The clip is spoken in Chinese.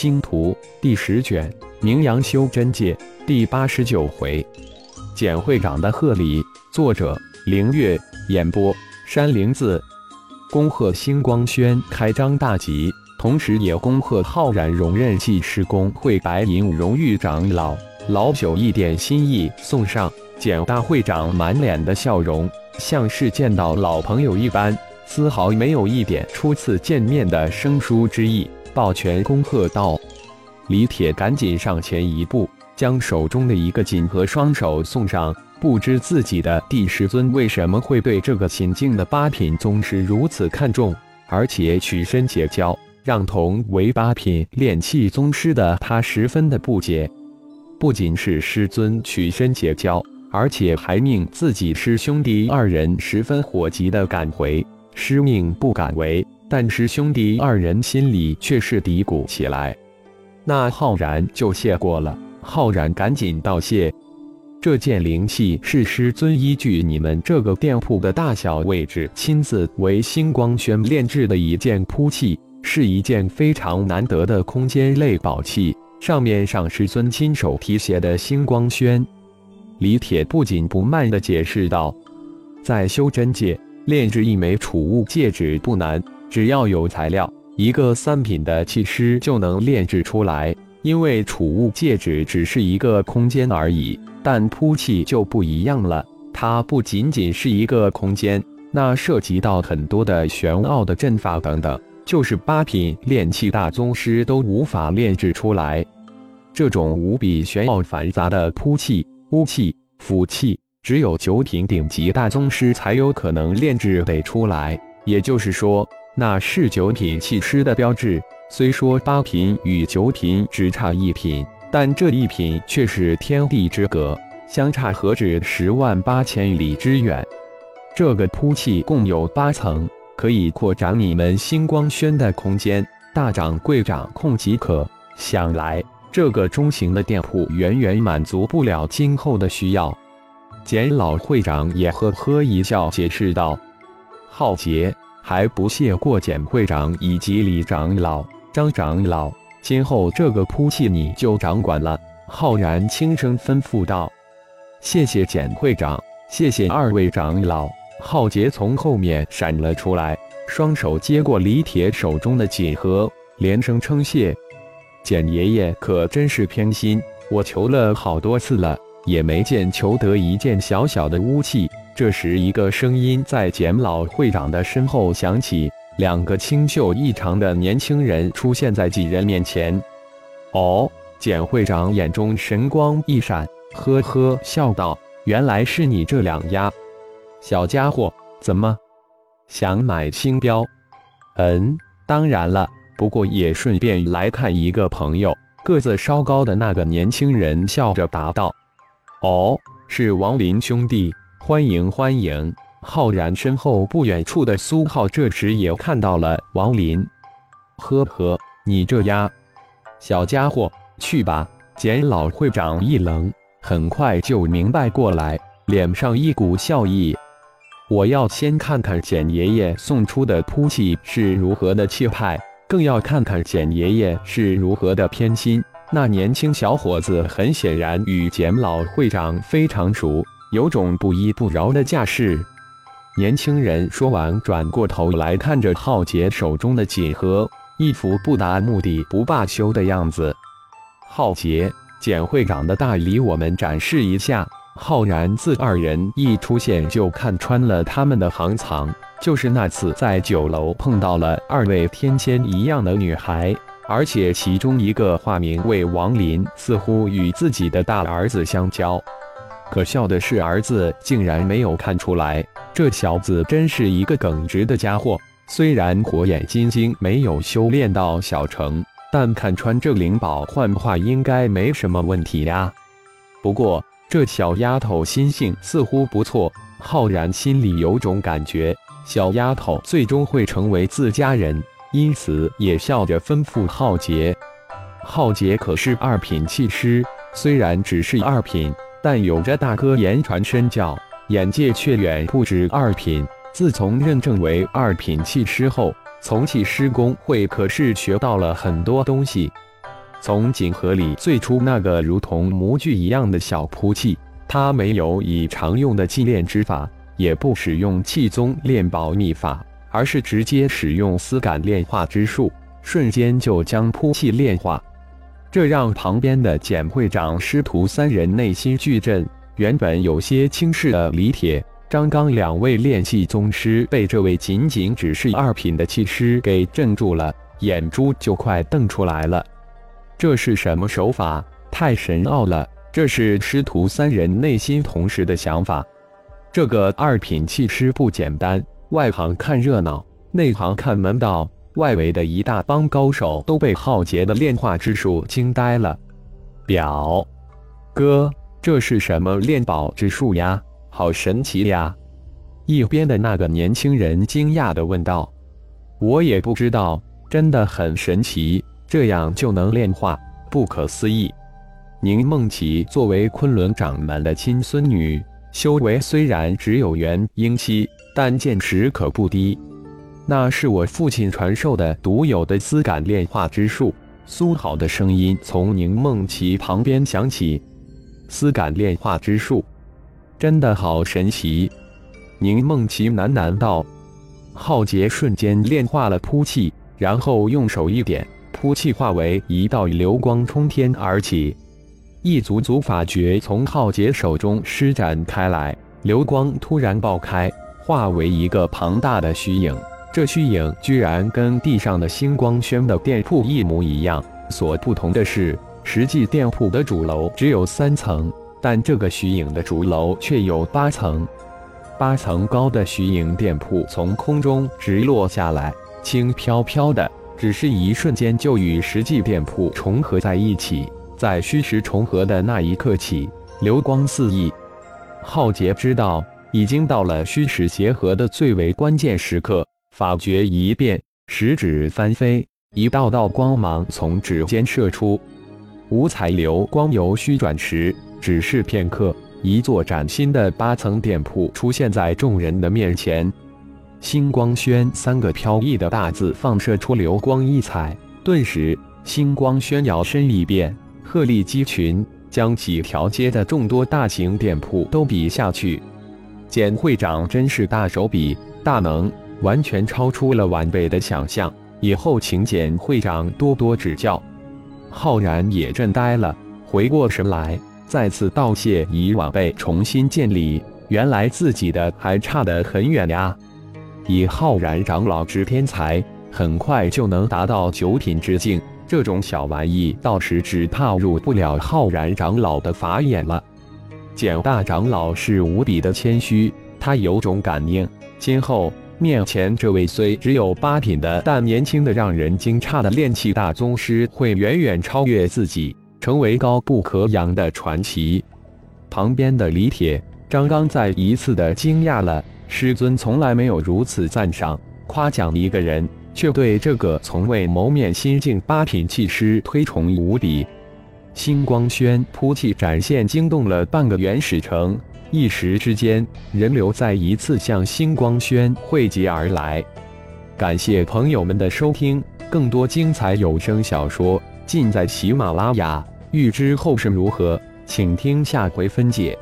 星图第十卷，名扬修真界第八十九回，简会长的贺礼。作者：凌月，演播：山灵子。恭贺星光轩开张大吉，同时也恭贺浩然荣任济师公会白银荣誉长老。老朽一点心意送上。简大会长满脸的笑容，像是见到老朋友一般，丝毫没有一点初次见面的生疏之意。抱拳恭贺道：“李铁，赶紧上前一步，将手中的一个锦盒双手送上。不知自己的第十尊为什么会对这个新晋的八品宗师如此看重，而且取身结交，让同为八品炼气宗师的他十分的不解。不仅是师尊取身结交，而且还命自己师兄弟二人十分火急的赶回。师命不敢违。”但是兄弟二人心里却是嘀咕起来。那浩然就谢过了。浩然赶紧道谢。这件灵器是师尊依据你们这个店铺的大小位置，亲自为星光轩炼制的一件铺器，是一件非常难得的空间类宝器，上面上师尊亲手题写的“星光轩”。李铁不紧不慢地解释道：“在修真界炼制一枚储物戒指不难。”只要有材料，一个三品的气师就能炼制出来。因为储物戒指只是一个空间而已，但铺器就不一样了。它不仅仅是一个空间，那涉及到很多的玄奥的阵法等等，就是八品炼气大宗师都无法炼制出来。这种无比玄奥繁杂的铺器、巫器、符器，只有九品顶级大宗师才有可能炼制得出来。也就是说。那是九品气师的标志。虽说八品与九品只差一品，但这一品却是天地之隔，相差何止十万八千里之远。这个铺气共有八层，可以扩展你们星光轩的空间，大掌柜掌控即可。想来这个中型的店铺远远满足不了今后的需要。简老会长也呵呵一笑，解释道：“浩劫。”还不谢过简会长以及李长老、张长老，今后这个铺器你就掌管了。浩然轻声吩咐道：“谢谢简会长，谢谢二位长老。”浩杰从后面闪了出来，双手接过李铁手中的锦盒，连声称谢：“简爷爷可真是偏心，我求了好多次了，也没见求得一件小小的巫器。”这时，一个声音在简老会长的身后响起，两个清秀异常的年轻人出现在几人面前。哦，简会长眼中神光一闪，呵呵笑道：“原来是你这两丫小家伙，怎么想买星标？嗯，当然了，不过也顺便来看一个朋友。”个子稍高的那个年轻人笑着答道：“哦，是王林兄弟。”欢迎欢迎！浩然身后不远处的苏浩这时也看到了王林。呵呵，你这丫小家伙，去吧！简老会长一愣，很快就明白过来，脸上一股笑意。我要先看看简爷爷送出的铺器是如何的气派，更要看看简爷爷是如何的偏心。那年轻小伙子很显然与简老会长非常熟。有种不依不饶的架势。年轻人说完，转过头来看着浩杰手中的锦盒，一副不达目的不罢休的样子。浩杰，简会长的大礼，我们展示一下。浩然自二人一出现，就看穿了他们的行藏。就是那次在酒楼碰到了二位天仙一样的女孩，而且其中一个化名为王林，似乎与自己的大儿子相交。可笑的是，儿子竟然没有看出来。这小子真是一个耿直的家伙。虽然火眼金睛没有修炼到小成，但看穿这灵宝幻化应该没什么问题呀。不过这小丫头心性似乎不错，浩然心里有种感觉，小丫头最终会成为自家人，因此也笑着吩咐浩杰：“浩杰可是二品气师，虽然只是二品。”但有着大哥言传身教，眼界却远不止二品。自从认证为二品气师后，从气师公会可是学到了很多东西。从锦盒里最初那个如同模具一样的小扑器，他没有以常用的祭炼之法，也不使用气宗炼宝秘法，而是直接使用丝感炼化之术，瞬间就将扑器炼化。这让旁边的简会长师徒三人内心巨震。原本有些轻视的李铁、张刚两位炼气宗师，被这位仅仅只是二品的气师给镇住了，眼珠就快瞪出来了。这是什么手法？太神奥了！这是师徒三人内心同时的想法。这个二品气师不简单，外行看热闹，内行看门道。外围的一大帮高手都被浩劫的炼化之术惊呆了。表哥，这是什么炼宝之术呀？好神奇呀！一边的那个年轻人惊讶地问道：“我也不知道，真的很神奇。”这样就能炼化，不可思议。宁梦琪作为昆仑掌门的亲孙女，修为虽然只有元婴期，但见识可不低。那是我父亲传授的独有的丝感炼化之术。苏好的声音从宁梦琪旁边响起：“丝感炼化之术，真的好神奇。”宁梦琪喃喃道：“浩劫瞬间炼化了扑气，然后用手一点。”扑气化为一道流光冲天而起，一组组法诀从浩劫手中施展开来，流光突然爆开，化为一个庞大的虚影。这虚影居然跟地上的星光轩的店铺一模一样，所不同的是，实际店铺的主楼只有三层，但这个虚影的主楼却有八层。八层高的虚影店铺从空中直落下来，轻飘飘的。只是一瞬间就与实际店铺重合在一起，在虚实重合的那一刻起，流光四溢。浩劫知道已经到了虚实结合的最为关键时刻，法诀一变，食指翻飞，一道道光芒从指尖射出，五彩流光由虚转实，只是片刻，一座崭新的八层店铺出现在众人的面前。星光轩三个飘逸的大字放射出流光溢彩，顿时星光轩摇身一变，鹤立鸡群，将几条街的众多大型店铺都比下去。简会长真是大手笔、大能，完全超出了晚辈的想象。以后请简会长多多指教。浩然也震呆了，回过神来，再次道谢以晚辈重新建立。原来自己的还差得很远呀。以浩然长老之天才，很快就能达到九品之境。这种小玩意，到时只怕入不了浩然长老的法眼了。简大长老是无比的谦虚，他有种感应，今后面前这位虽只有八品的，但年轻的让人惊诧的炼气大宗师，会远远超越自己，成为高不可仰的传奇。旁边的李铁、张刚再一次的惊讶了。师尊从来没有如此赞赏、夸奖一个人，却对这个从未谋面心境八品气师推崇无比。星光轩铺气展现，惊动了半个原始城，一时之间，人流再一次向星光轩汇集而来。感谢朋友们的收听，更多精彩有声小说尽在喜马拉雅。欲知后事如何，请听下回分解。